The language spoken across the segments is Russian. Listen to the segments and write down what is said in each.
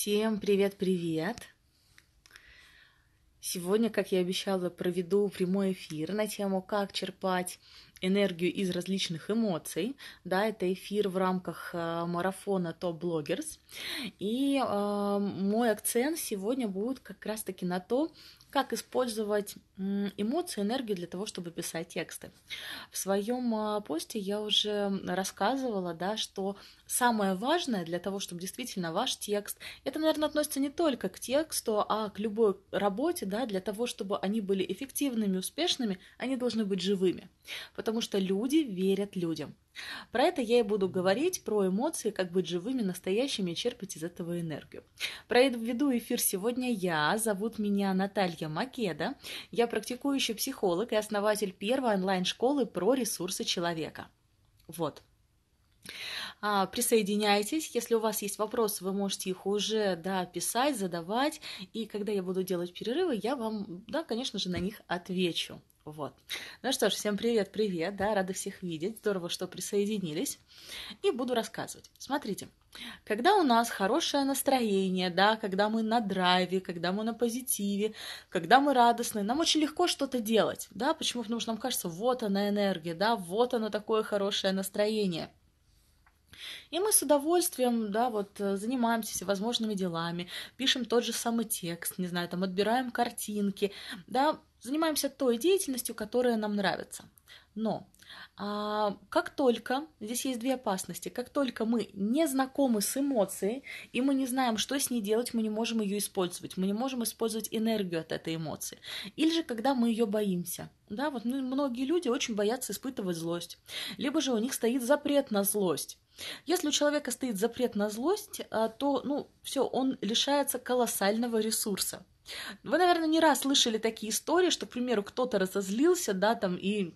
Всем привет-привет! Сегодня, как я обещала, проведу прямой эфир на тему «Как черпать энергию из различных эмоций». Да, это эфир в рамках э, марафона Top Bloggers. И э, мой акцент сегодня будет как раз-таки на то, как использовать эмоции, энергию для того, чтобы писать тексты. В своем а, посте я уже рассказывала, да, что самое важное для того, чтобы действительно ваш текст, это, наверное, относится не только к тексту, а к любой работе, да, для того, чтобы они были эффективными, успешными, они должны быть живыми, потому что люди верят людям. Про это я и буду говорить, про эмоции, как быть живыми, настоящими черпать из этого энергию. Проведу эфир сегодня я, зовут меня Наталья Македа, я практикующий психолог и основатель первой онлайн-школы про ресурсы человека. Вот. А, присоединяйтесь. Если у вас есть вопросы, вы можете их уже да, писать, задавать. И когда я буду делать перерывы, я вам, да, конечно же, на них отвечу. Вот. Ну что ж, всем привет-привет, да, рада всех видеть, здорово, что присоединились. И буду рассказывать. Смотрите, когда у нас хорошее настроение, да, когда мы на драйве, когда мы на позитиве, когда мы радостны, нам очень легко что-то делать, да, почему? Потому что нам кажется, вот она энергия, да, вот оно такое хорошее настроение – и мы с удовольствием, да, вот э, занимаемся всевозможными делами, пишем тот же самый текст, не знаю, там отбираем картинки, да, занимаемся той деятельностью, которая нам нравится. Но а, как только, здесь есть две опасности, как только мы не знакомы с эмоцией, и мы не знаем, что с ней делать, мы не можем ее использовать, мы не можем использовать энергию от этой эмоции. Или же когда мы ее боимся. Да, вот ну, многие люди очень боятся испытывать злость. Либо же у них стоит запрет на злость. Если у человека стоит запрет на злость, а, то, ну, все, он лишается колоссального ресурса. Вы, наверное, не раз слышали такие истории, что, к примеру, кто-то разозлился, да, там, и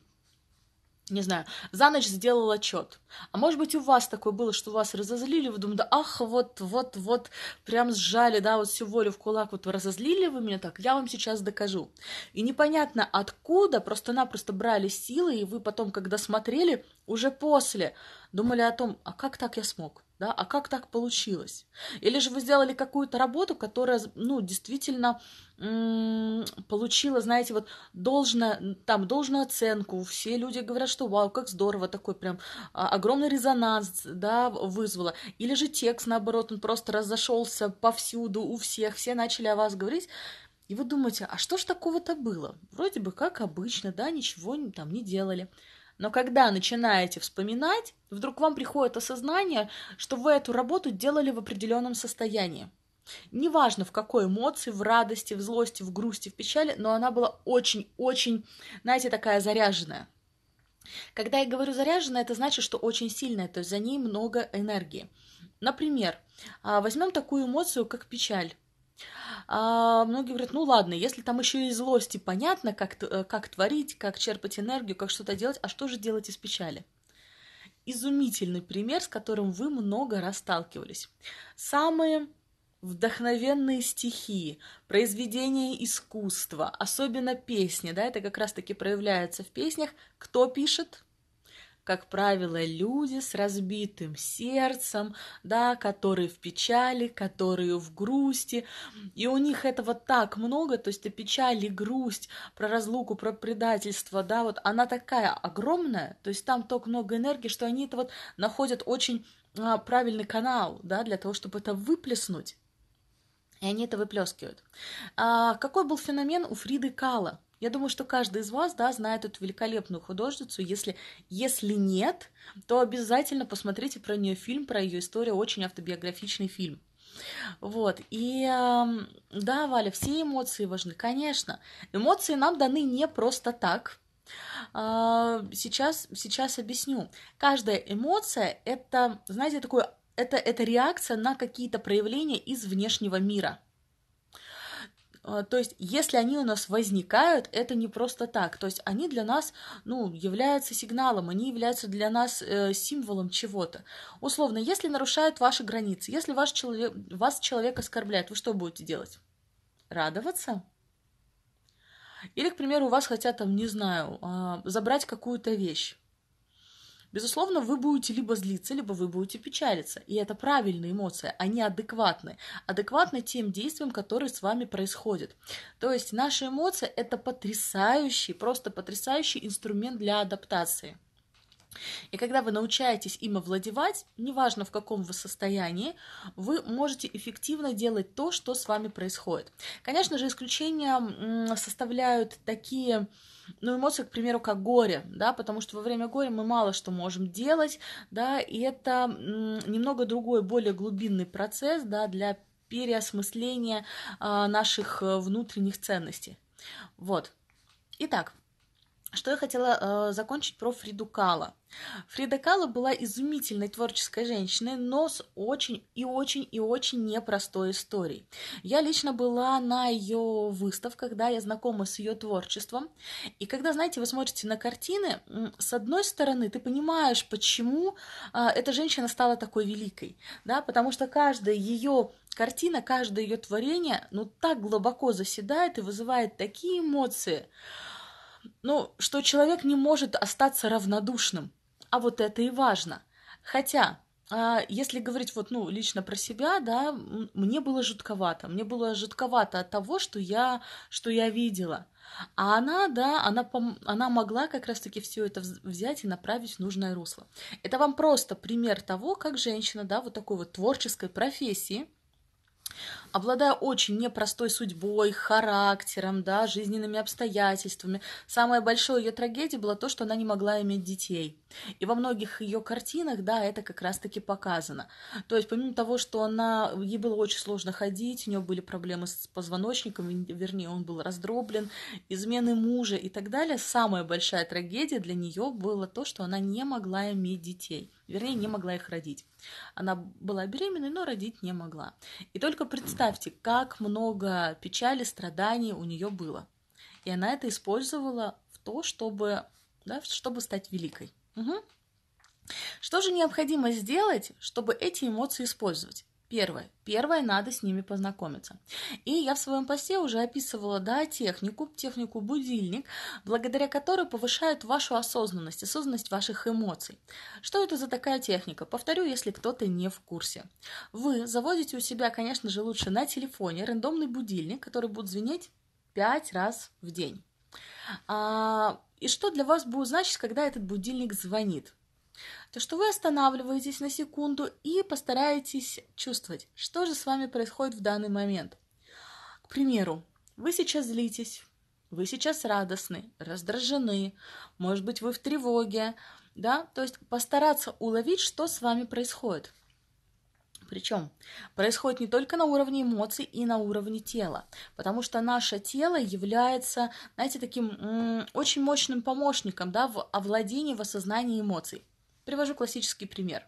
не знаю, за ночь сделал отчет. А может быть, у вас такое было, что вас разозлили, вы думаете, ах, вот, вот, вот, прям сжали, да, вот всю волю в кулак, вот вы разозлили вы меня так, я вам сейчас докажу. И непонятно откуда, просто-напросто брали силы, и вы потом, когда смотрели, уже после, думали о том, а как так я смог? да, а как так получилось? Или же вы сделали какую-то работу, которая, ну, действительно получила, знаете, вот должно, там, должную оценку, все люди говорят, что вау, как здорово, такой прям а, огромный резонанс, да, вызвало. Или же текст, наоборот, он просто разошелся повсюду у всех, все начали о вас говорить, и вы думаете, а что ж такого-то было? Вроде бы как обычно, да, ничего там не делали. Но когда начинаете вспоминать, вдруг вам приходит осознание, что вы эту работу делали в определенном состоянии. Неважно в какой эмоции, в радости, в злости, в грусти, в печали, но она была очень-очень, знаете, такая заряженная. Когда я говорю заряженная, это значит, что очень сильная, то есть за ней много энергии. Например, а, возьмем такую эмоцию, как печаль. А многие говорят, ну ладно, если там еще и злости понятно, как, э, как творить, как черпать энергию, как что-то делать, а что же делать из печали? Изумительный пример, с которым вы много раз сталкивались. Самые вдохновенные стихи, произведения искусства, особенно песни, да, это как раз-таки проявляется в песнях. Кто пишет? Как правило, люди с разбитым сердцем, да, которые в печали, которые в грусти, и у них этого так много, то есть и печаль, и грусть, про разлуку, про предательство, да, вот она такая огромная, то есть там так много энергии, что они это вот находят очень а, правильный канал, да, для того, чтобы это выплеснуть. И они это выплескивают. А, какой был феномен у Фриды Кала? Я думаю, что каждый из вас, да, знает эту великолепную художницу. Если, если нет, то обязательно посмотрите про нее фильм, про ее историю, очень автобиографичный фильм. Вот, и да, Валя, все эмоции важны, конечно. Эмоции нам даны не просто так, а, Сейчас, сейчас объясню. Каждая эмоция – это, знаете, такое, это, это реакция на какие-то проявления из внешнего мира. А, то есть, если они у нас возникают, это не просто так. То есть, они для нас, ну, являются сигналом, они являются для нас э, символом чего-то. Условно, если нарушают ваши границы, если ваш человек, вас человек оскорбляет, вы что будете делать? Радоваться? Или, к примеру, у вас хотят, там, не знаю, э, забрать какую-то вещь. Безусловно, вы будете либо злиться, либо вы будете печалиться. И это правильные эмоции, они адекватны. Адекватны тем действиям, которые с вами происходят. То есть наши эмоции – это потрясающий, просто потрясающий инструмент для адаптации. И когда вы научаетесь им овладевать, неважно в каком вы состоянии, вы можете эффективно делать то, что с вами происходит. Конечно же, исключения составляют такие ну, эмоции, к примеру, как горе, да, потому что во время горя мы мало что можем делать, да, и это немного другой, более глубинный процесс, да, для переосмысления а, наших э, внутренних ценностей. Вот. Итак, что я хотела э, закончить про Фриду Кала. Фрида Кала была изумительной творческой женщиной, но с очень и очень и очень непростой историей. Я лично была на ее выставках, да, я знакома с ее творчеством. И когда, знаете, вы смотрите на картины, с одной стороны, ты понимаешь, почему э, эта женщина стала такой великой, да, потому что каждая ее картина, каждое ее творение, ну, так глубоко заседает и вызывает такие эмоции, ну, что человек не может остаться равнодушным. А вот это и важно. Хотя, а, если говорить вот, ну, лично про себя, да, мне было жутковато. Мне было жутковато от того, что я, что я видела. А она, да, она, она могла как раз-таки все это взять и направить в нужное русло. Это вам просто пример того, как женщина, да, вот такой вот творческой профессии – обладая очень непростой судьбой, характером, да, жизненными обстоятельствами. Самая большая ее трагедия была то, что она не могла иметь детей. И во многих ее картинах, да, это как раз-таки показано. То есть, помимо того, что она, ей было очень сложно ходить, у нее были проблемы с позвоночником, вернее, он был раздроблен, измены мужа и так далее, самая большая трагедия для нее было то, что она не могла иметь детей вернее, не могла их родить. Она была беременной, но родить не могла. И только представьте, как много печали, страданий у нее было. И она это использовала в то, чтобы, да, чтобы стать великой. Угу. Что же необходимо сделать, чтобы эти эмоции использовать? Первое. Первое, надо с ними познакомиться. И я в своем посте уже описывала, да, технику, технику будильник, благодаря которой повышают вашу осознанность, осознанность ваших эмоций. Что это за такая техника? Повторю, если кто-то не в курсе. Вы заводите у себя, конечно же, лучше на телефоне рандомный будильник, который будет звенеть 5 раз в день. А, и что для вас будет значить, когда этот будильник звонит? То что вы останавливаетесь на секунду и постараетесь чувствовать, что же с вами происходит в данный момент. К примеру, вы сейчас злитесь, вы сейчас радостны, раздражены, может быть, вы в тревоге, да, то есть постараться уловить, что с вами происходит. Причем происходит не только на уровне эмоций и на уровне тела, потому что наше тело является, знаете, таким очень мощным помощником да, в овладении, в осознании эмоций. Привожу классический пример.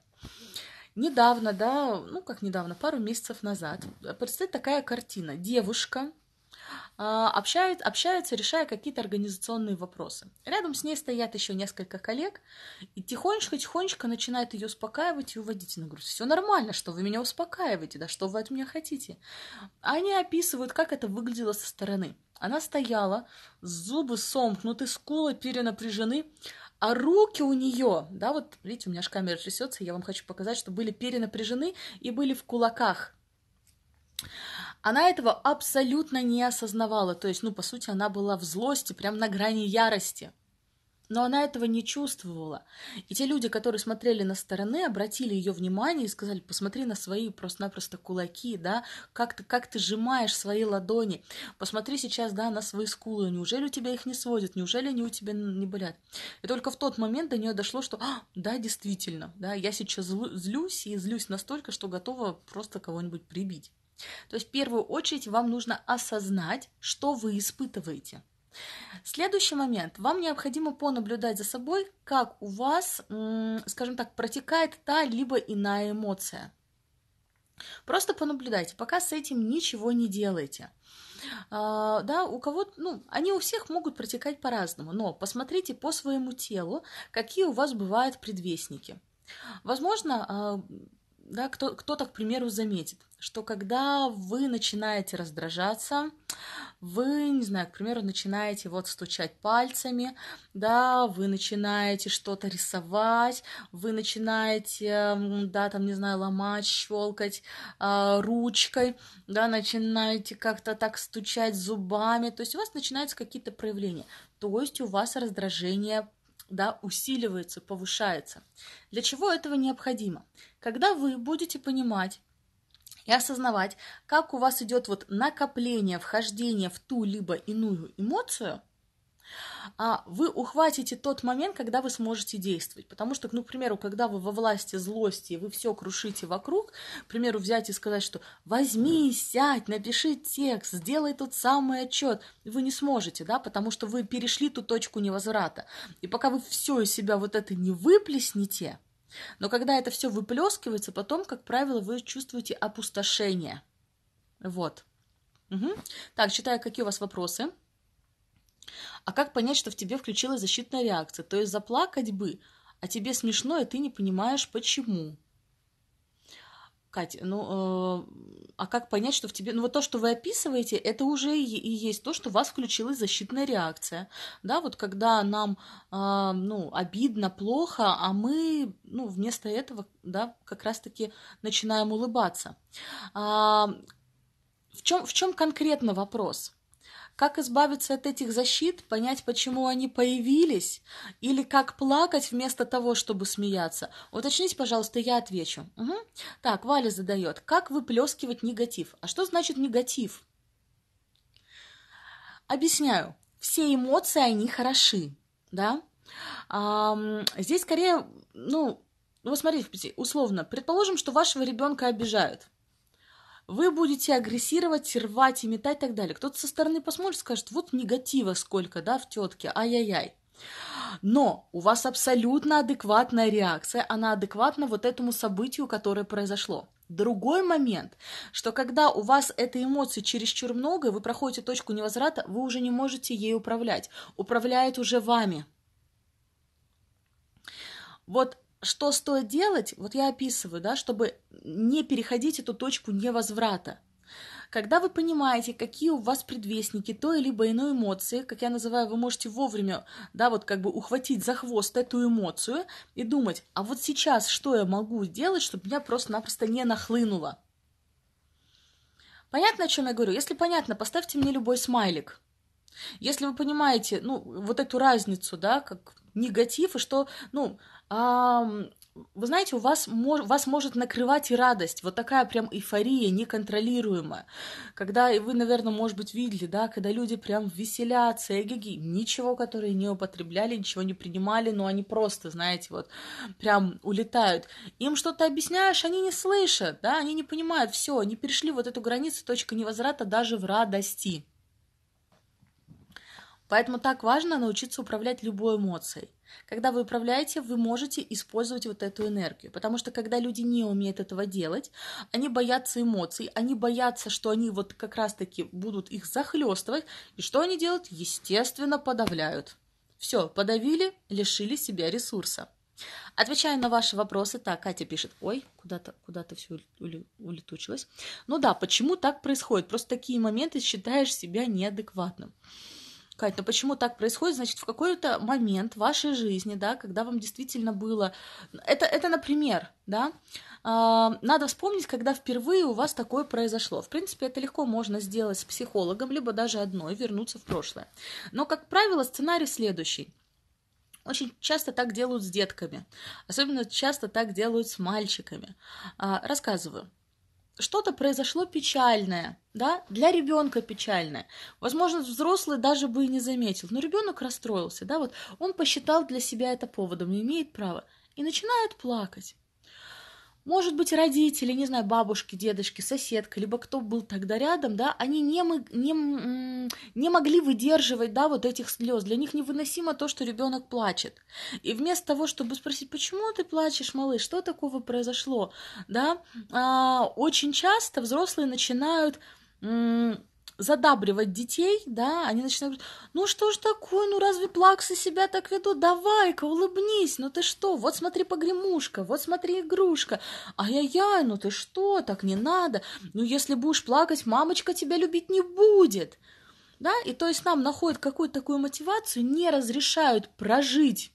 Недавно, да, ну как недавно, пару месяцев назад, предстоит такая картина. Девушка а, общает, общается, решая какие-то организационные вопросы. Рядом с ней стоят еще несколько коллег, и тихонечко-тихонечко начинает ее успокаивать и уводить. Она говорит, все нормально, что вы меня успокаиваете, да что вы от меня хотите. Они описывают, как это выглядело со стороны. Она стояла, зубы сомкнуты, скулы перенапряжены, а руки у нее, да, вот видите, у меня аж камера трясется, я вам хочу показать, что были перенапряжены и были в кулаках. Она этого абсолютно не осознавала, то есть, ну, по сути, она была в злости, прям на грани ярости. Но она этого не чувствовала. И те люди, которые смотрели на стороны, обратили ее внимание и сказали, посмотри на свои просто-напросто кулаки, да, как ты, как ты сжимаешь свои ладони, посмотри сейчас, да, на свои скулы, неужели у тебя их не сводят, неужели они у тебя не болят. И только в тот момент до нее дошло, что, а, да, действительно, да, я сейчас злюсь и злюсь настолько, что готова просто кого-нибудь прибить. То есть в первую очередь вам нужно осознать, что вы испытываете – Следующий момент. Вам необходимо понаблюдать за собой, как у вас, скажем так, протекает та либо иная эмоция. Просто понаблюдайте, пока с этим ничего не делайте. А, да, у кого, ну, они у всех могут протекать по-разному, но посмотрите по своему телу, какие у вас бывают предвестники. Возможно, а, да, кто, кто-то, к примеру, заметит, что когда вы начинаете раздражаться, вы, не знаю, к примеру, начинаете вот стучать пальцами, да, вы начинаете что-то рисовать, вы начинаете, да, там, не знаю, ломать, щелкать э, ручкой, да, начинаете как-то так стучать зубами, то есть у вас начинаются какие-то проявления, то есть у вас раздражение да, усиливается, повышается. Для чего этого необходимо? Когда вы будете понимать, и осознавать, как у вас идет вот накопление, вхождение в ту либо иную эмоцию, вы ухватите тот момент, когда вы сможете действовать. Потому что, ну, к примеру, когда вы во власти злости, вы все крушите вокруг, к примеру, взять и сказать, что возьми, сядь, напиши текст, сделай тот самый отчет, вы не сможете, да, потому что вы перешли ту точку невозврата. И пока вы все из себя вот это не выплеснете, но когда это все выплескивается, потом, как правило, вы чувствуете опустошение. Вот. Угу. Так, читаю, какие у вас вопросы. А как понять, что в тебе включилась защитная реакция? То есть заплакать бы, а тебе смешно, и ты не понимаешь, почему. Катя, ну, э, а как понять, что в тебе... Ну, вот то, что вы описываете, это уже и, есть то, что у вас включилась защитная реакция. Да, вот когда нам, э, ну, обидно, плохо, а мы, ну, вместо этого, да, как раз-таки начинаем улыбаться. А, в чем, в чем конкретно вопрос? Как избавиться от этих защит, понять, почему они появились, или как плакать вместо того, чтобы смеяться? Уточните, пожалуйста, я отвечу. Угу. Так, Валя задает. Как выплескивать негатив? А что значит негатив? Объясняю. Все эмоции, они хороши, да? А, здесь скорее, ну, ну, смотрите, условно, предположим, что вашего ребенка обижают вы будете агрессировать, рвать и метать и так далее. Кто-то со стороны посмотрит, скажет, вот негатива сколько, да, в тетке, ай-яй-яй. Но у вас абсолютно адекватная реакция, она адекватна вот этому событию, которое произошло. Другой момент, что когда у вас этой эмоции чересчур много, вы проходите точку невозврата, вы уже не можете ей управлять. Управляет уже вами. Вот что стоит делать, вот я описываю, да, чтобы не переходить эту точку невозврата. Когда вы понимаете, какие у вас предвестники той либо иной эмоции, как я называю, вы можете вовремя, да, вот как бы ухватить за хвост эту эмоцию и думать, а вот сейчас что я могу сделать, чтобы меня просто-напросто не нахлынуло. Понятно, о чем я говорю? Если понятно, поставьте мне любой смайлик. Если вы понимаете, ну, вот эту разницу, да, как негатив, и что, ну, вы знаете, у вас, вас может накрывать и радость, вот такая прям эйфория неконтролируемая, когда, вы, наверное, может быть, видели, да, когда люди прям веселятся, эгеги, ничего, которые не употребляли, ничего не принимали, но они просто, знаете, вот прям улетают. Им что-то объясняешь, они не слышат, да, они не понимают, все, они перешли вот эту границу, точка невозврата даже в радости. Поэтому так важно научиться управлять любой эмоцией. Когда вы управляете, вы можете использовать вот эту энергию. Потому что когда люди не умеют этого делать, они боятся эмоций, они боятся, что они вот как раз-таки будут их захлестывать. И что они делают? Естественно, подавляют. Все, подавили, лишили себя ресурса. Отвечая на ваши вопросы, так, Катя пишет, ой, куда-то куда все улетучилось. Ну да, почему так происходит? Просто такие моменты считаешь себя неадекватным. Кать, ну почему так происходит? Значит, в какой-то момент вашей жизни, да, когда вам действительно было... Это, это например, да, а, надо вспомнить, когда впервые у вас такое произошло. В принципе, это легко можно сделать с психологом, либо даже одной, вернуться в прошлое. Но, как правило, сценарий следующий. Очень часто так делают с детками, особенно часто так делают с мальчиками. А, рассказываю что-то произошло печальное, да, для ребенка печальное. Возможно, взрослый даже бы и не заметил, но ребенок расстроился, да, вот он посчитал для себя это поводом и имеет право, и начинает плакать. Может быть, родители, не знаю, бабушки, дедушки, соседка, либо кто был тогда рядом, да, они не, не, не могли выдерживать, да, вот этих слез. Для них невыносимо то, что ребенок плачет. И вместо того, чтобы спросить, почему ты плачешь, малыш, что такого произошло, да, а, очень часто взрослые начинают задабривать детей, да, они начинают говорить, ну что ж такое, ну разве плаксы себя так ведут, давай-ка, улыбнись, ну ты что, вот смотри погремушка, вот смотри игрушка, ай-яй-яй, ну ты что, так не надо, ну если будешь плакать, мамочка тебя любить не будет, да, и то есть нам находят какую-то такую мотивацию, не разрешают прожить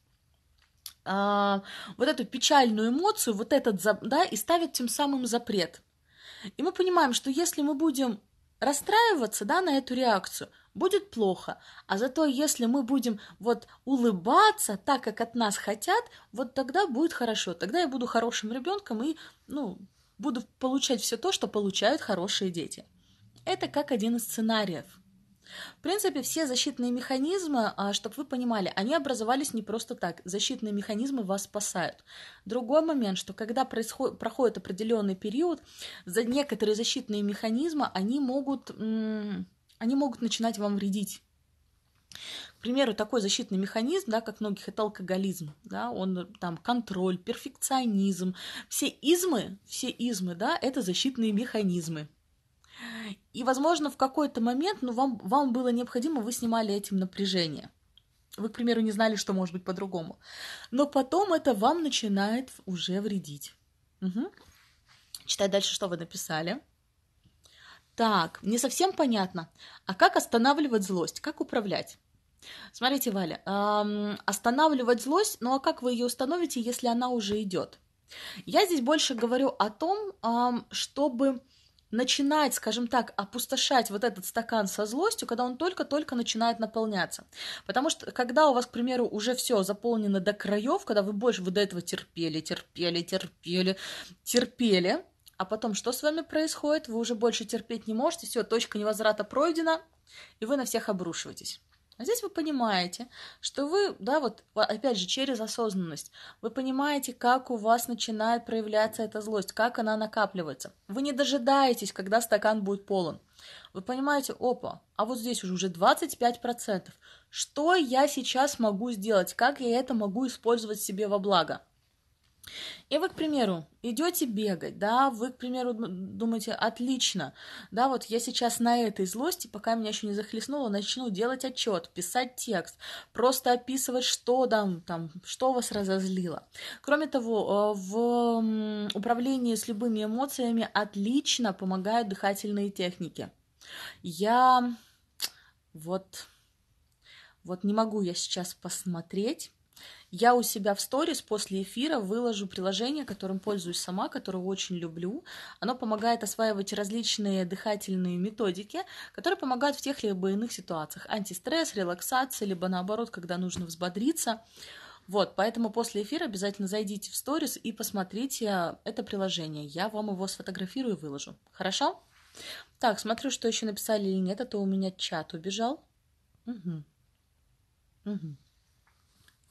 а, вот эту печальную эмоцию, вот этот, да, и ставят тем самым запрет. И мы понимаем, что если мы будем расстраиваться, да, на эту реакцию, будет плохо. А зато если мы будем вот улыбаться так, как от нас хотят, вот тогда будет хорошо. Тогда я буду хорошим ребенком и, ну, буду получать все то, что получают хорошие дети. Это как один из сценариев. В принципе, все защитные механизмы, а, чтобы вы понимали, они образовались не просто так. Защитные механизмы вас спасают. Другой момент, что когда происходит, проходит определенный период, за некоторые защитные механизмы, они могут, они могут начинать вам вредить. К примеру, такой защитный механизм, да, как многих, это алкоголизм, да, он там контроль, перфекционизм, все измы, все измы, да, это защитные механизмы. И, возможно, в какой-то момент, ну, вам, вам было необходимо, вы снимали этим напряжение. Вы, к примеру, не знали, что может быть по-другому. Но потом это вам начинает уже вредить. Угу. Читай дальше, что вы написали. Так, не совсем понятно. А как останавливать злость? Как управлять? Смотрите, Валя, эм, останавливать злость, ну а как вы ее установите, если она уже идет? Я здесь больше говорю о том, эм, чтобы начинать, скажем так, опустошать вот этот стакан со злостью, когда он только-только начинает наполняться. Потому что когда у вас, к примеру, уже все заполнено до краев, когда вы больше вы до этого терпели, терпели, терпели, терпели, а потом что с вами происходит? Вы уже больше терпеть не можете, все, точка невозврата пройдена, и вы на всех обрушиваетесь. А здесь вы понимаете, что вы, да, вот опять же через осознанность, вы понимаете, как у вас начинает проявляться эта злость, как она накапливается. Вы не дожидаетесь, когда стакан будет полон. Вы понимаете, опа, а вот здесь уже 25%. Что я сейчас могу сделать? Как я это могу использовать себе во благо? И вы, к примеру, идете бегать, да, вы, к примеру, думаете, отлично, да, вот я сейчас на этой злости, пока меня еще не захлестнуло, начну делать отчет, писать текст, просто описывать, что там, там, что вас разозлило. Кроме того, э, в управлении с любыми эмоциями отлично помогают дыхательные техники. Я вот, вот не могу я сейчас посмотреть, я у себя в сторис после эфира выложу приложение, которым пользуюсь сама, которое очень люблю. Оно помогает осваивать различные дыхательные методики, которые помогают в тех либо иных ситуациях. Антистресс, релаксация, либо наоборот, когда нужно взбодриться. Вот, поэтому после эфира обязательно зайдите в сторис и посмотрите это приложение. Я вам его сфотографирую и выложу. Хорошо? Так, смотрю, что еще написали или нет, а то у меня чат убежал. Угу. Угу.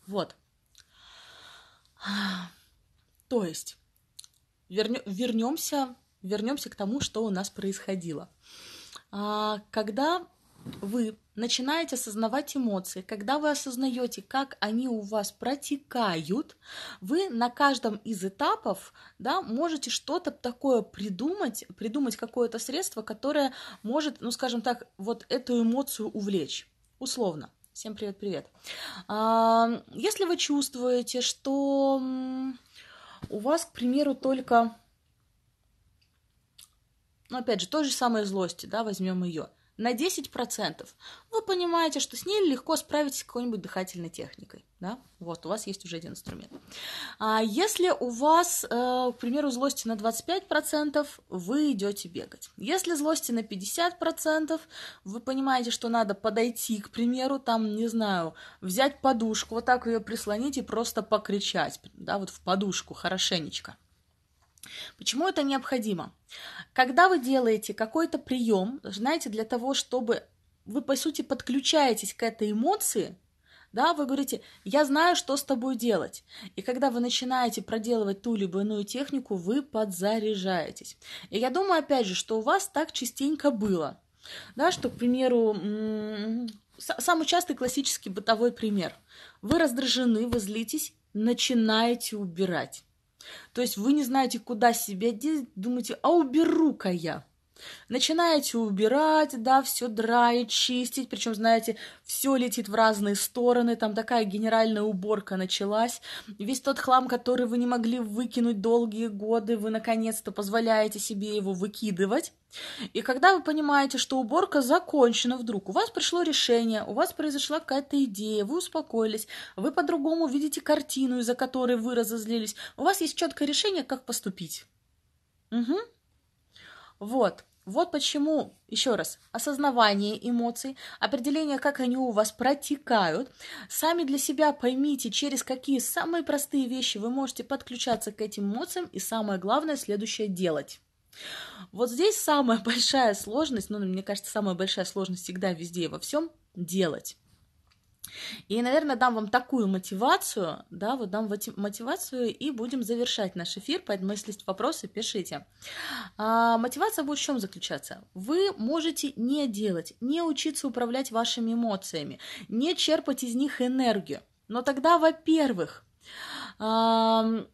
Вот. То есть вернемся, вернемся к тому, что у нас происходило. А, когда вы начинаете осознавать эмоции, когда вы осознаете, как они у вас протекают, вы на каждом из этапов да, можете что-то такое придумать, придумать какое-то средство, которое может, ну скажем так, вот эту эмоцию увлечь, условно. Всем привет-привет. А, если вы чувствуете, что у вас, к примеру, только, ну, опять же, той же самой злости, да, возьмем ее – на 10%, вы понимаете, что с ней легко справитесь какой-нибудь дыхательной техникой. Да? Вот, у вас есть уже один инструмент. А если у вас, э, к примеру, злости на 25%, вы идете бегать. Если злости на 50%, вы понимаете, что надо подойти, к примеру, там, не знаю, взять подушку, вот так ее прислонить и просто покричать, да, вот в подушку хорошенечко. Почему это необходимо? Когда вы делаете какой-то прием, знаете, для того, чтобы вы, по сути, подключаетесь к этой эмоции, да, вы говорите, я знаю, что с тобой делать. И когда вы начинаете проделывать ту либо иную технику, вы подзаряжаетесь. И я думаю, опять же, что у вас так частенько было. Да, что, к примеру, самый частый классический бытовой пример. Вы раздражены, вы злитесь, начинаете убирать. То есть вы не знаете, куда себя деть, думаете, а уберу-ка я. Начинаете убирать, да, все драить, чистить, причем, знаете, все летит в разные стороны, там такая генеральная уборка началась. Весь тот хлам, который вы не могли выкинуть долгие годы, вы наконец-то позволяете себе его выкидывать. И когда вы понимаете, что уборка закончена вдруг, у вас пришло решение, у вас произошла какая-то идея, вы успокоились, вы по-другому видите картину, из-за которой вы разозлились, у вас есть четкое решение, как поступить. Угу. Вот. Вот почему, еще раз, осознавание эмоций, определение, как они у вас протекают. Сами для себя поймите, через какие самые простые вещи вы можете подключаться к этим эмоциям, и самое главное, следующее делать. Вот здесь самая большая сложность, ну, мне кажется, самая большая сложность всегда везде и во всем делать. И, наверное, дам вам такую мотивацию, да, вот дам мотивацию и будем завершать наш эфир, поэтому если есть вопросы, пишите. А, мотивация будет в чем заключаться? Вы можете не делать, не учиться управлять вашими эмоциями, не черпать из них энергию. Но тогда, во-первых, а,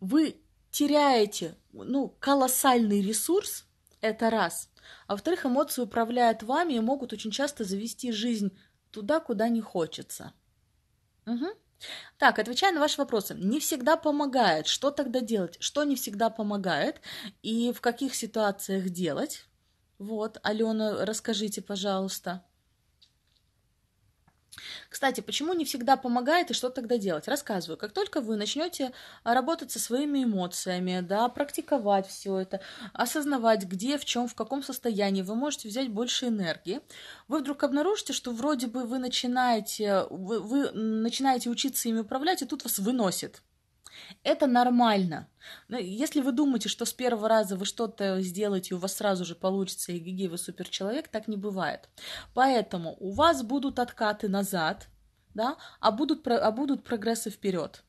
вы теряете ну, колоссальный ресурс, это раз. А во-вторых, эмоции управляют вами и могут очень часто завести жизнь туда, куда не хочется. Угу. Так, отвечая на ваши вопросы, не всегда помогает. Что тогда делать? Что не всегда помогает? И в каких ситуациях делать? Вот, Алена, расскажите, пожалуйста. Кстати, почему не всегда помогает и что тогда делать? Рассказываю. Как только вы начнете а, работать со своими эмоциями, да, практиковать все это, осознавать, где, в чем, в каком состоянии вы можете взять больше энергии, вы вдруг обнаружите, что вроде бы вы начинаете, вы, вы начинаете учиться ими управлять, и тут вас выносит. Это нормально. Но если вы думаете, что с первого раза вы что-то сделаете, и у вас сразу же получится, и гиги, вы суперчеловек, так не бывает. Поэтому у вас будут откаты назад, да, а будут, а будут прогрессы вперед.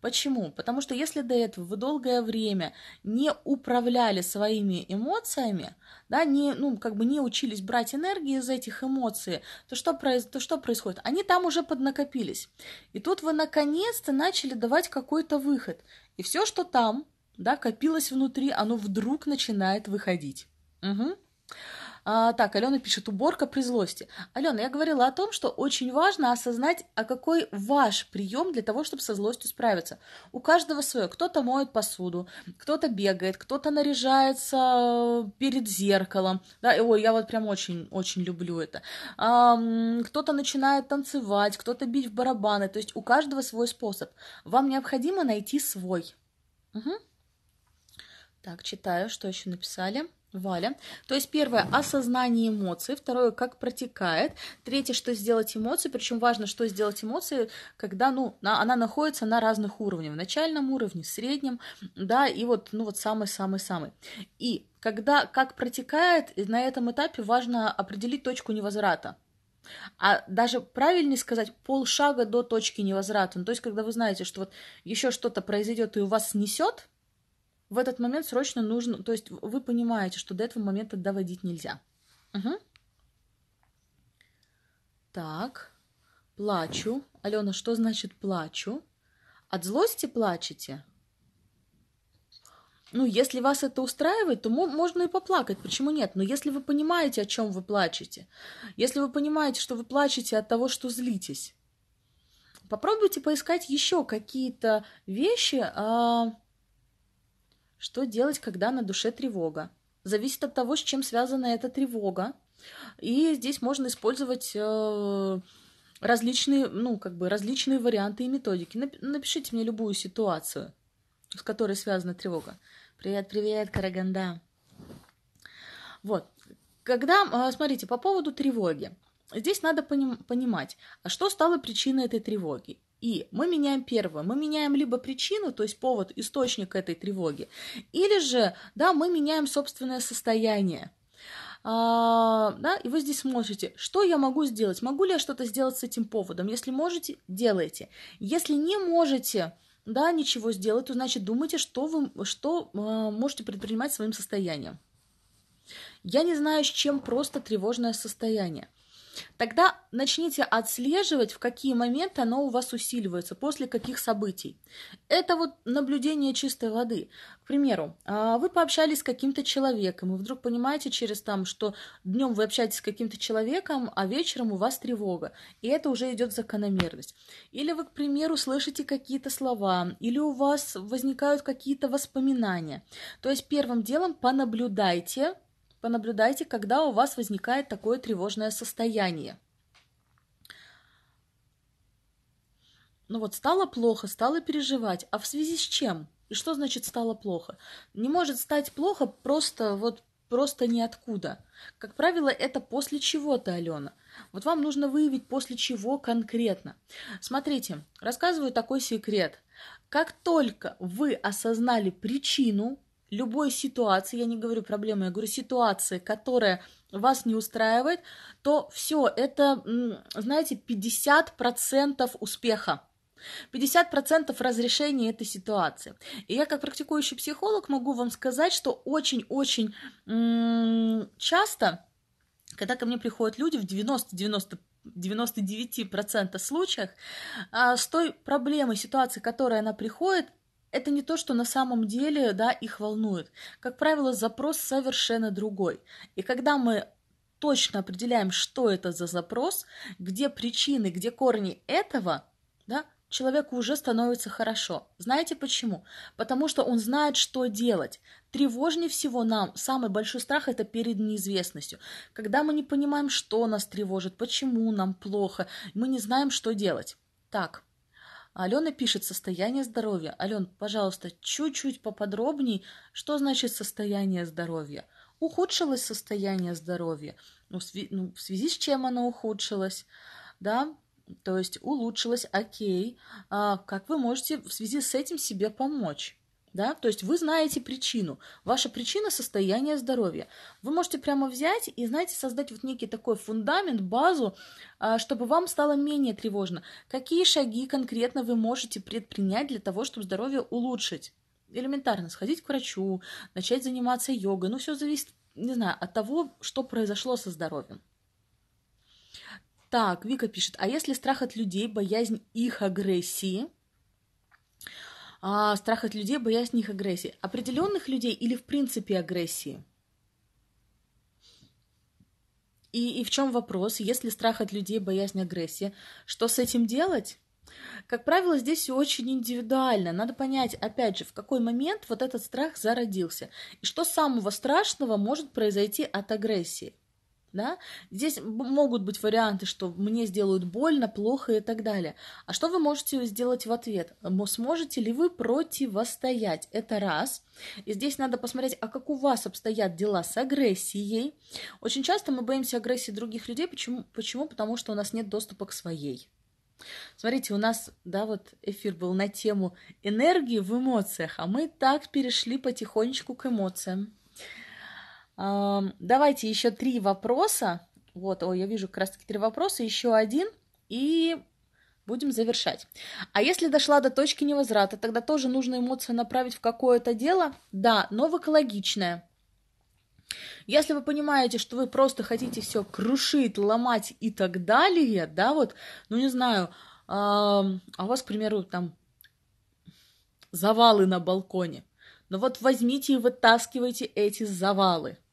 Почему? Потому что если до этого вы долгое время не управляли своими эмоциями, да, не, ну, как бы не учились брать энергию из этих эмоций, то что, произ... то что происходит? Они там уже поднакопились. И тут вы наконец-то начали давать какой-то выход. И все, что там, да, копилось внутри, оно вдруг начинает выходить. Угу. А, так, Алена пишет, уборка при злости. Алена, я говорила о том, что очень важно осознать, а какой ваш прием для того, чтобы со злостью справиться. У каждого свое. Кто-то моет посуду, кто-то бегает, кто-то наряжается перед зеркалом. Да, ой, я вот прям очень-очень люблю это. А, кто-то начинает танцевать, кто-то бить в барабаны. То есть у каждого свой способ. Вам необходимо найти свой. Угу. Так, читаю, что еще написали. Валя. То есть первое – осознание эмоций, второе – как протекает, третье – что сделать эмоции, причем важно, что сделать эмоции, когда, ну, на, она находится на разных уровнях, в начальном уровне, в среднем, да, и вот, ну, вот самый-самый-самый. И когда, как протекает, на этом этапе важно определить точку невозврата. А даже правильнее сказать полшага до точки невозврата. Ну, то есть, когда вы знаете, что вот еще что-то произойдет и у вас снесет, в этот момент срочно нужно, то есть вы понимаете, что до этого момента доводить нельзя. Угу. Так, плачу. Алена, что значит плачу? От злости плачете? Ну, если вас это устраивает, то можно и поплакать, почему нет? Но если вы понимаете, о чем вы плачете, если вы понимаете, что вы плачете от того, что злитесь, попробуйте поискать еще какие-то вещи, а, что делать, когда на душе тревога? Зависит от того, с чем связана эта тревога. И здесь можно использовать э, различные, ну, как бы различные варианты и методики. Напишите мне любую ситуацию, с которой связана тревога. Привет, привет, Караганда. Вот. Когда, э, смотрите, по поводу тревоги. Здесь надо понимать, а что стало причиной этой тревоги. И мы меняем первое, мы меняем либо причину, то есть повод, источник этой тревоги, или же, да, мы меняем собственное состояние. А, да, и вы здесь смотрите, что я могу сделать, могу ли я что-то сделать с этим поводом. Если можете, делайте. Если не можете, да, ничего сделать, то значит думайте, что вы что, э, можете предпринимать своим состоянием. Я не знаю, с чем просто тревожное состояние. Тогда начните отслеживать, в какие моменты оно у вас усиливается, после каких событий. Это вот наблюдение чистой воды. К примеру, а, вы пообщались с каким-то человеком, и вдруг понимаете через там, что днем вы общаетесь с каким-то человеком, а вечером у вас тревога. И это уже идет закономерность. Или вы, к примеру, слышите какие-то слова, или у вас возникают какие-то воспоминания. То есть первым делом понаблюдайте, Понаблюдайте, когда у вас возникает такое тревожное состояние. Ну вот стало плохо, стало переживать. А в связи с чем? И что значит стало плохо? Не может стать плохо просто вот просто ниоткуда. Как правило, это после чего-то, Алена. Вот вам нужно выявить после чего конкретно. Смотрите, рассказываю такой секрет. Как только вы осознали причину, любой ситуации, я не говорю проблемы, я говорю ситуации, которая вас не устраивает, то все, это, знаете, 50% успеха. 50% разрешения этой ситуации. И я как практикующий психолог могу вам сказать, что очень-очень часто, когда ко мне приходят люди в 90-90 99% случаях, а, с той проблемой, ситуацией, которая она приходит, это не то, что на самом деле да, их волнует. Как правило, запрос совершенно другой. И когда мы точно определяем, что это за запрос, где причины, где корни этого, да, человеку уже становится хорошо. Знаете почему? Потому что он знает, что делать. Тревожнее всего нам, самый большой страх это перед неизвестностью. Когда мы не понимаем, что нас тревожит, почему нам плохо, мы не знаем, что делать. Так, Алена пишет состояние здоровья. Ален, пожалуйста, чуть-чуть поподробней, что значит состояние здоровья? Ухудшилось состояние здоровья? Ну, в, сви- ну, в связи с чем оно ухудшилось? Да, то есть улучшилось, окей. А, как вы можете в связи с этим себе помочь? Да? То есть вы знаете причину. Ваша причина – состояние здоровья. Вы можете прямо взять и, знаете, создать вот некий такой фундамент, базу, а, чтобы вам стало менее тревожно. Какие шаги конкретно вы можете предпринять для того, чтобы здоровье улучшить? Элементарно, сходить к врачу, начать заниматься йогой. Ну, все зависит, не знаю, от того, что произошло со здоровьем. Так, Вика пишет, а если страх от людей, боязнь их агрессии – а, страх от людей, боязнь их агрессии. Определенных людей или в принципе агрессии? И, и в чем вопрос? Если страх от людей, боязнь агрессии, что с этим делать? Как правило, здесь все очень индивидуально. Надо понять, опять же, в какой момент вот этот страх зародился. И что самого страшного может произойти от агрессии да? Здесь могут быть варианты, что мне сделают больно, плохо и так далее. А что вы можете сделать в ответ? Сможете ли вы противостоять? Это раз. И здесь надо посмотреть, а как у вас обстоят дела с агрессией. Очень часто мы боимся агрессии других людей. Почему? Почему? Потому что у нас нет доступа к своей. Смотрите, у нас, да, вот эфир был на тему энергии в эмоциях, а мы так перешли потихонечку к эмоциям. Давайте еще три вопроса. Вот, ой, я вижу как раз-таки три вопроса, еще один, и будем завершать. А если дошла до точки невозврата, тогда тоже нужно эмоции направить в какое-то дело? Да, но в экологичное. Если вы понимаете, что вы просто хотите все крушить, ломать и так далее, да, вот, ну не знаю, а у вас, к примеру, там завалы на балконе, ну вот возьмите и вытаскивайте эти завалы –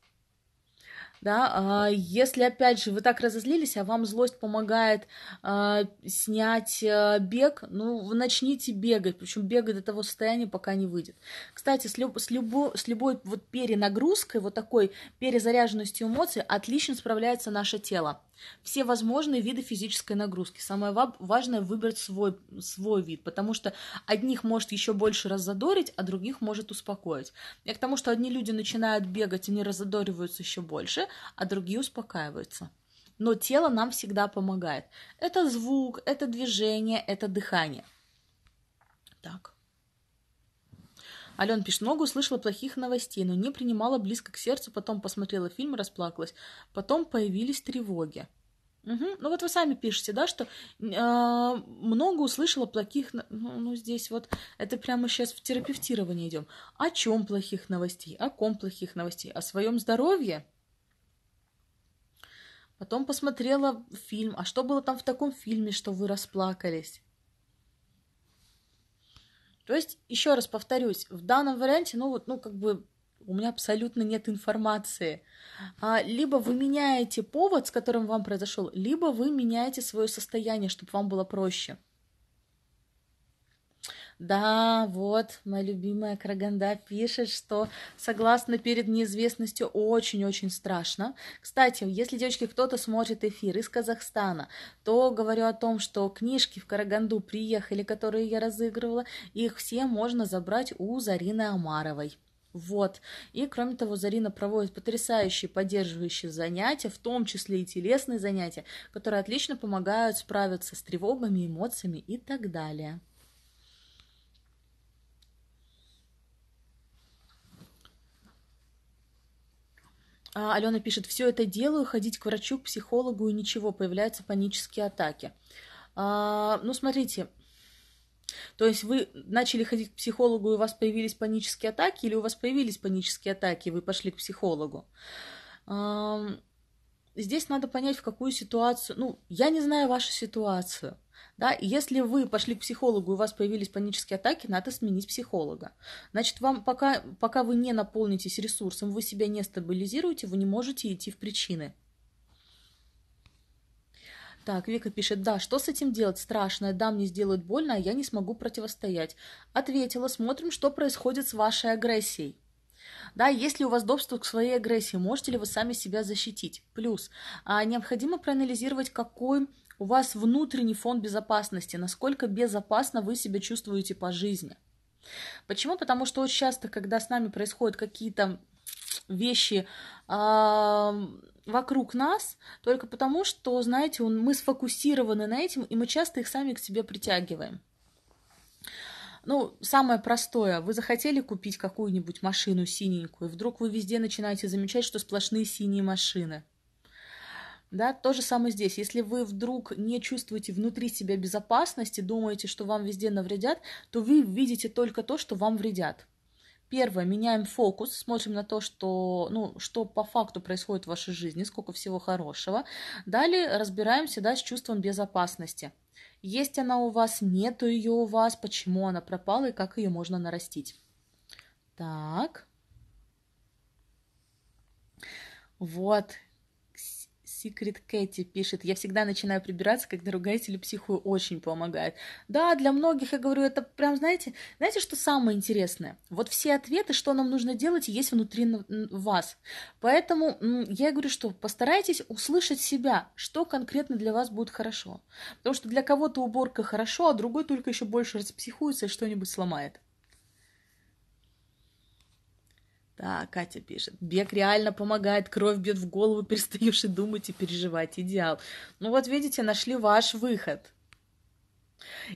да, а если, опять же, вы так разозлились, а вам злость помогает а, снять а, бег, ну, начните бегать, причем бегать до того состояния, пока не выйдет. Кстати, с, люб, с, любо, с любой вот перенагрузкой, вот такой перезаряженностью эмоций отлично справляется наше тело все возможные виды физической нагрузки. Самое важное выбрать свой, свой вид, потому что одних может еще больше раззадорить, а других может успокоить. И к тому, что одни люди начинают бегать, они раззадориваются еще больше, а другие успокаиваются. Но тело нам всегда помогает. Это звук, это движение, это дыхание. Так. Алена пишет, много услышала плохих новостей, но не принимала близко к сердцу, потом посмотрела фильм и расплакалась. Потом появились тревоги. Угу. Ну вот вы сами пишете, да, что э, много услышала плохих, ну, ну здесь вот это прямо сейчас в терапевтирование идем. О чем плохих новостей? О ком плохих новостей? О своем здоровье? Потом посмотрела фильм. А что было там в таком фильме, что вы расплакались? То есть, еще раз повторюсь, в данном варианте, ну вот, ну как бы у меня абсолютно нет информации. А, либо вы меняете повод, с которым вам произошел, либо вы меняете свое состояние, чтобы вам было проще. Да, вот, моя любимая Краганда пишет, что согласно перед неизвестностью очень-очень страшно. Кстати, если, девочки, кто-то смотрит эфир из Казахстана, то говорю о том, что книжки в Караганду приехали, которые я разыгрывала, их все можно забрать у Зарины Амаровой. Вот. И, кроме того, Зарина проводит потрясающие поддерживающие занятия, в том числе и телесные занятия, которые отлично помогают справиться с тревогами, эмоциями и так далее. А, Алена пишет, все это делаю, ходить к врачу, к психологу и ничего, появляются панические атаки. А, ну, смотрите, то есть вы начали ходить к психологу, и у вас появились панические атаки, или у вас появились панические атаки, и вы пошли к психологу? А, здесь надо понять, в какую ситуацию... Ну, я не знаю вашу ситуацию. Да, если вы пошли к психологу и у вас появились панические атаки, надо сменить психолога. Значит, вам пока, пока вы не наполнитесь ресурсом, вы себя не стабилизируете, вы не можете идти в причины. Так, Вика пишет, да, что с этим делать? Страшно, да, мне сделают больно, а я не смогу противостоять. Ответила, смотрим, что происходит с вашей агрессией. Да, есть ли у вас доступ к своей агрессии, можете ли вы сами себя защитить? Плюс, а, необходимо проанализировать, какой у вас внутренний фон безопасности, насколько безопасно вы себя чувствуете по жизни. Почему? Потому что очень часто, когда с нами происходят какие-то вещи э, вокруг нас, только потому что, знаете, он, мы сфокусированы на этим, и мы часто их сами к себе притягиваем. Ну, самое простое, вы захотели купить какую-нибудь машину синенькую, вдруг вы везде начинаете замечать, что сплошные синие машины – да, то же самое здесь. Если вы вдруг не чувствуете внутри себя безопасности, думаете, что вам везде навредят, то вы видите только то, что вам вредят. Первое, меняем фокус, смотрим на то, что, ну, что по факту происходит в вашей жизни, сколько всего хорошего. Далее разбираемся да, с чувством безопасности. Есть она у вас, нету ее у вас, почему она пропала и как ее можно нарастить. Так. Вот, Secret Кэти пишет, я всегда начинаю прибираться, когда ругаюсь или психую, очень помогает. Да, для многих, я говорю, это прям, знаете, знаете, что самое интересное? Вот все ответы, что нам нужно делать, есть внутри вас. Поэтому я говорю, что постарайтесь услышать себя, что конкретно для вас будет хорошо. Потому что для кого-то уборка хорошо, а другой только еще больше распсихуется и что-нибудь сломает. Да, Катя пишет. Бег реально помогает, кровь бьет в голову, перестаешь и думать, и переживать. Идеал. Ну вот видите, нашли ваш выход.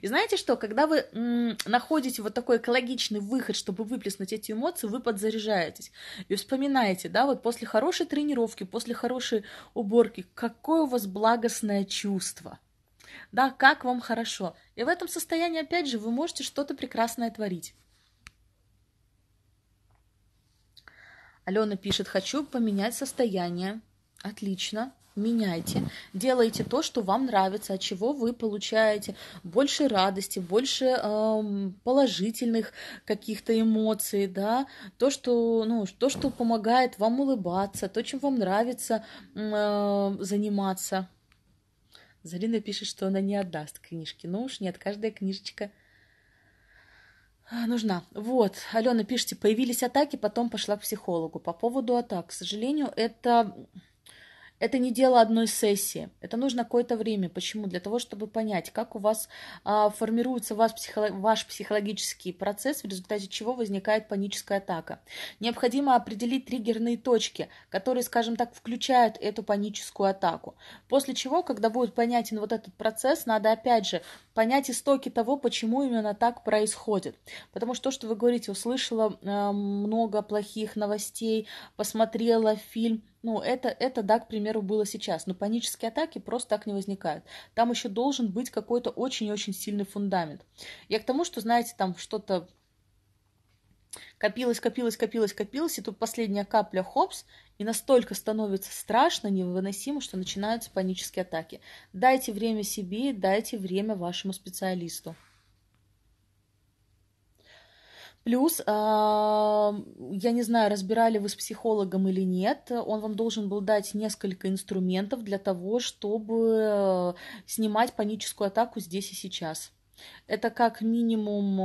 И знаете что, когда вы м, находите вот такой экологичный выход, чтобы выплеснуть эти эмоции, вы подзаряжаетесь. И вспоминаете, да, вот после хорошей тренировки, после хорошей уборки, какое у вас благостное чувство. Да, как вам хорошо. И в этом состоянии, опять же, вы можете что-то прекрасное творить. Алена пишет, хочу поменять состояние. Отлично, меняйте. Делайте то, что вам нравится, от чего вы получаете больше радости, больше эм, положительных каких-то эмоций, да, то, что, ну, то, что помогает вам улыбаться, то, чем вам нравится э, заниматься. Зарина пишет, что она не отдаст книжки. Ну уж нет, каждая книжечка нужна. Вот, Алена, пишите, появились атаки, потом пошла к психологу. По поводу атак, к сожалению, это это не дело одной сессии. Это нужно какое-то время. Почему? Для того, чтобы понять, как у вас а, формируется ваш, психо, ваш психологический процесс, в результате чего возникает паническая атака. Необходимо определить триггерные точки, которые, скажем так, включают эту паническую атаку. После чего, когда будет понятен вот этот процесс, надо опять же понять истоки того, почему именно так происходит. Потому что то, что вы говорите, услышала э, много плохих новостей, посмотрела фильм, ну, это, это, да, к примеру, было сейчас. Но панические атаки просто так не возникают. Там еще должен быть какой-то очень-очень сильный фундамент. Я к тому, что, знаете, там что-то Копилось, копилось, копилось, копилось, и тут последняя капля хопс, и настолько становится страшно, невыносимо, что начинаются панические атаки. Дайте время себе, дайте время вашему специалисту. Плюс, я не знаю, разбирали вы с психологом или нет, он вам должен был дать несколько инструментов для того, чтобы снимать паническую атаку здесь и сейчас. Это как минимум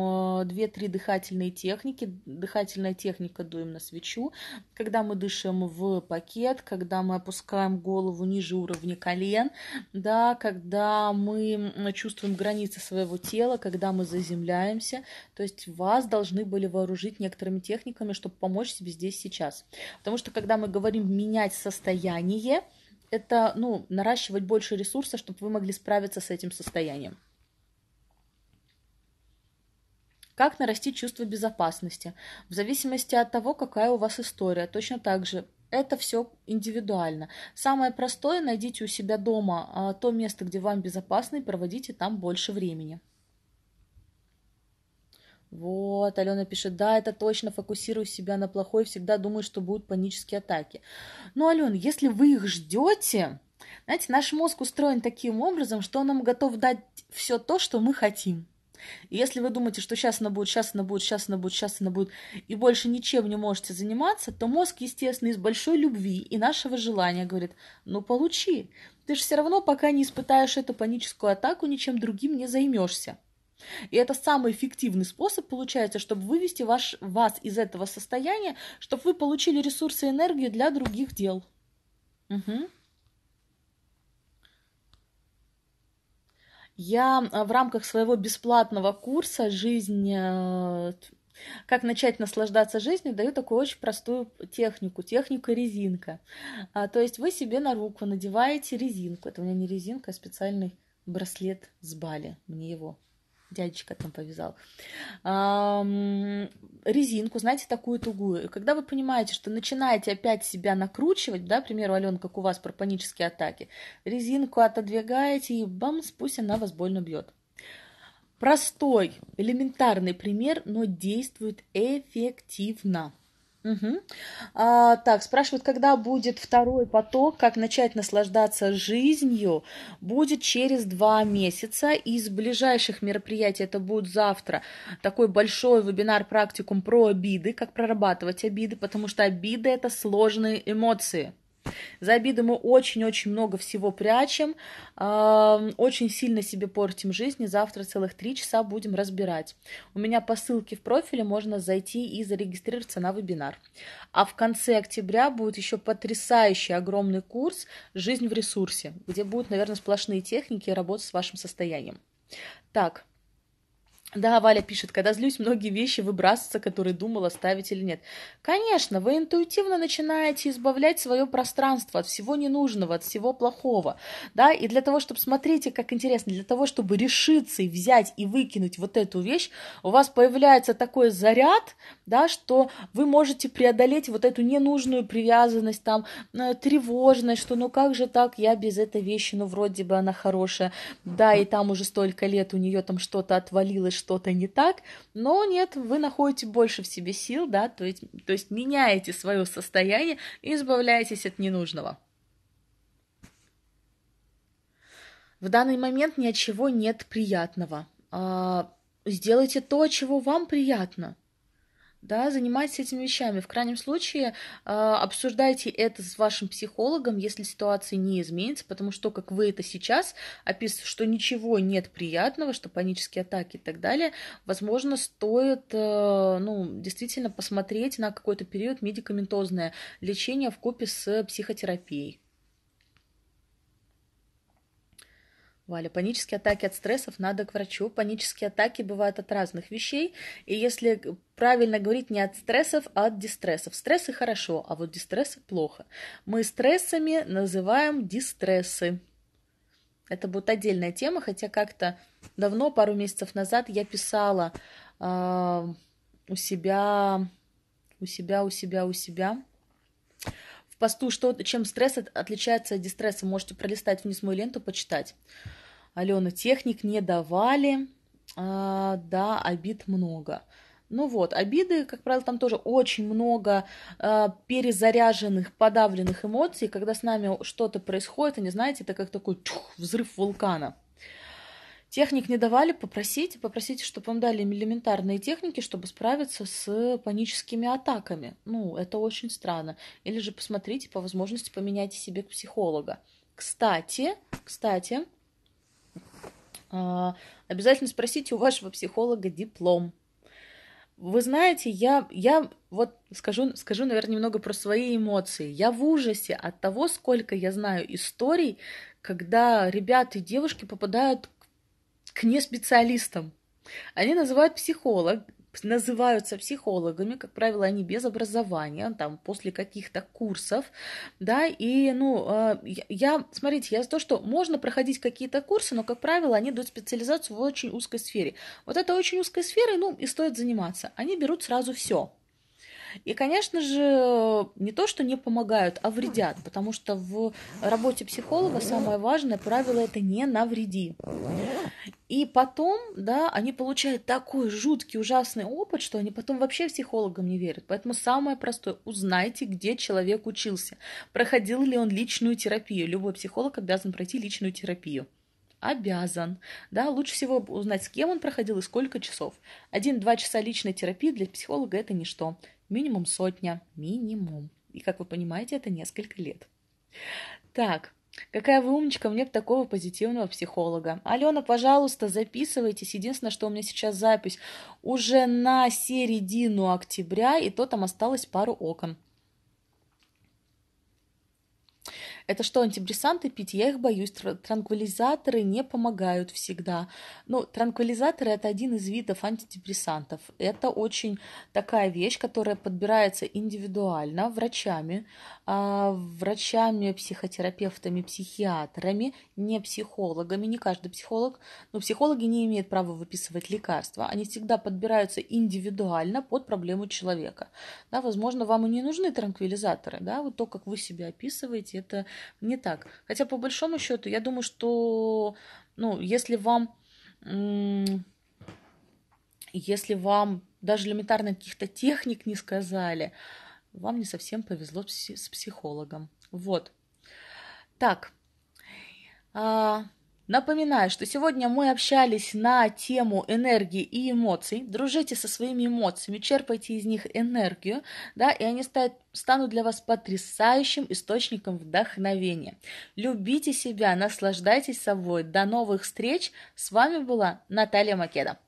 2-3 э, дыхательные техники. Дыхательная техника дуем на свечу, когда мы дышим в пакет, когда мы опускаем голову ниже уровня колен, да, когда мы чувствуем границы своего тела, когда мы заземляемся. То есть вас должны были вооружить некоторыми техниками, чтобы помочь себе здесь сейчас. Потому что когда мы говорим менять состояние, это ну, наращивать больше ресурсов, чтобы вы могли справиться с этим состоянием. Как нарастить чувство безопасности? В зависимости от того, какая у вас история. Точно так же это все индивидуально. Самое простое, найдите у себя дома а, то место, где вам безопасно, и проводите там больше времени. Вот, Алена пишет, да, это точно, фокусирую себя на плохой, всегда думаю, что будут панические атаки. Ну, Алена, если вы их ждете, знаете, наш мозг устроен таким образом, что он нам готов дать все то, что мы хотим. И если вы думаете, что сейчас она будет, сейчас она будет, сейчас она будет, сейчас она будет, и больше ничем не можете заниматься, то мозг, естественно, из большой любви и нашего желания говорит, ну получи, ты же все равно, пока не испытаешь эту паническую атаку, ничем другим не займешься. И это самый эффективный способ, получается, чтобы вывести ваш, вас из этого состояния, чтобы вы получили ресурсы и энергию для других дел. Угу. Я а, в рамках своего бесплатного курса «Жизнь э, как начать наслаждаться жизнью, даю такую очень простую технику, техника резинка. А, то есть вы себе на руку надеваете резинку. Это у меня не резинка, а специальный браслет с Бали. Мне его дядечка там повязал, резинку, знаете, такую тугую. Когда вы понимаете, что начинаете опять себя накручивать, да, к примеру, Алена, как у вас про панические атаки, резинку отодвигаете и бамс, пусть она вас больно бьет. Простой, элементарный пример, но действует эффективно. Угу. А, так, спрашивают, когда будет второй поток, как начать наслаждаться жизнью. Будет через два месяца. Из ближайших мероприятий это будет завтра такой большой вебинар-практикум про обиды, как прорабатывать обиды, потому что обиды это сложные эмоции. За обиды мы очень-очень много всего прячем, очень сильно себе портим жизнь, и завтра целых три часа будем разбирать. У меня по ссылке в профиле можно зайти и зарегистрироваться на вебинар. А в конце октября будет еще потрясающий огромный курс «Жизнь в ресурсе», где будут, наверное, сплошные техники работы с вашим состоянием. Так, да, Валя пишет, когда злюсь, многие вещи выбрасываются, которые думала ставить или нет. Конечно, вы интуитивно начинаете избавлять свое пространство от всего ненужного, от всего плохого. Да, и для того, чтобы, смотрите, как интересно, для того, чтобы решиться и взять и выкинуть вот эту вещь, у вас появляется такой заряд, да, что вы можете преодолеть вот эту ненужную привязанность, там, э, тревожность, что ну как же так, я без этой вещи, ну вроде бы она хорошая, да, и там уже столько лет у нее там что-то отвалилось, что-то не так, но нет, вы находите больше в себе сил, да, то есть, то есть меняете свое состояние и избавляетесь от ненужного. В данный момент ни от чего нет приятного. А, сделайте то, чего вам приятно да, занимайтесь этими вещами. В крайнем случае э, обсуждайте это с вашим психологом, если ситуация не изменится, потому что, как вы это сейчас описываете, что ничего нет приятного, что панические атаки и так далее, возможно, стоит, э, ну, действительно посмотреть на какой-то период медикаментозное лечение в купе с психотерапией. Валя, панические атаки от стрессов надо к врачу. Панические атаки бывают от разных вещей. И если правильно говорить не от стрессов, а от дистрессов. Стрессы хорошо, а вот дистрессы плохо. Мы стрессами называем дистрессы. Это будет отдельная тема, хотя как-то давно, пару месяцев назад, я писала э, у себя, у себя, у себя, у себя в посту, что, чем стресс отличается от дистресса. Можете пролистать вниз мою ленту, почитать. Алена, техник не давали, а, да, обид много. Ну вот, обиды, как правило, там тоже очень много э, перезаряженных, подавленных эмоций. Когда с нами что-то происходит, они, знаете, это как такой чух, взрыв вулкана. Техник не давали, попросите, попросите, чтобы вам дали элементарные техники, чтобы справиться с паническими атаками. Ну, это очень странно. Или же посмотрите, по возможности поменяйте себе психолога. Кстати, кстати, а, обязательно спросите у вашего психолога диплом. Вы знаете, я, я вот скажу, скажу, наверное, немного про свои эмоции. Я в ужасе от того, сколько я знаю историй, когда ребята и девушки попадают к неспециалистам. Они называют психолог, называются психологами, как правило, они без образования, там, после каких-то курсов, да, и, ну, а, я, смотрите, я за то, что можно проходить какие-то курсы, но, как правило, они дают специализацию в очень узкой сфере. Вот этой очень узкой сферой, ну, и стоит заниматься. Они берут сразу все. И, конечно же, не то, что не помогают, а вредят, потому что в работе психолога самое важное правило это не навреди. И потом, да, они получают такой жуткий, ужасный опыт, что они потом вообще психологам не верят. Поэтому самое простое, узнайте, где человек учился, проходил ли он личную терапию. Любой психолог обязан пройти личную терапию обязан. Да, лучше всего узнать, с кем он проходил и сколько часов. Один-два часа личной терапии для психолога это ничто. Минимум сотня. Минимум. И, как вы понимаете, это несколько лет. Так, Какая вы умничка, мне бы такого позитивного психолога. Алена, пожалуйста, записывайтесь. Единственное, что у меня сейчас запись уже на середину октября, и то там осталось пару окон. Это что, антидепрессанты пить? Я их боюсь. Транквилизаторы не помогают всегда. Ну, транквилизаторы – это один из видов антидепрессантов. Это очень такая вещь, которая подбирается индивидуально врачами, врачами, психотерапевтами, психиатрами, не психологами. Не каждый психолог. Но психологи не имеют права выписывать лекарства. Они всегда подбираются индивидуально под проблему человека. Да, возможно, вам и не нужны транквилизаторы. Да? Вот то, как вы себя описываете, это не так. Хотя по большому счету, я думаю, что, ну, если вам, если вам даже элементарно каких-то техник не сказали, вам не совсем повезло с психологом. Вот. Так. А, Напоминаю, что сегодня мы общались на тему энергии и эмоций. Дружите со своими эмоциями, черпайте из них энергию, да, и они станут, станут для вас потрясающим источником вдохновения. Любите себя, наслаждайтесь собой. До новых встреч. С вами была Наталья Македа.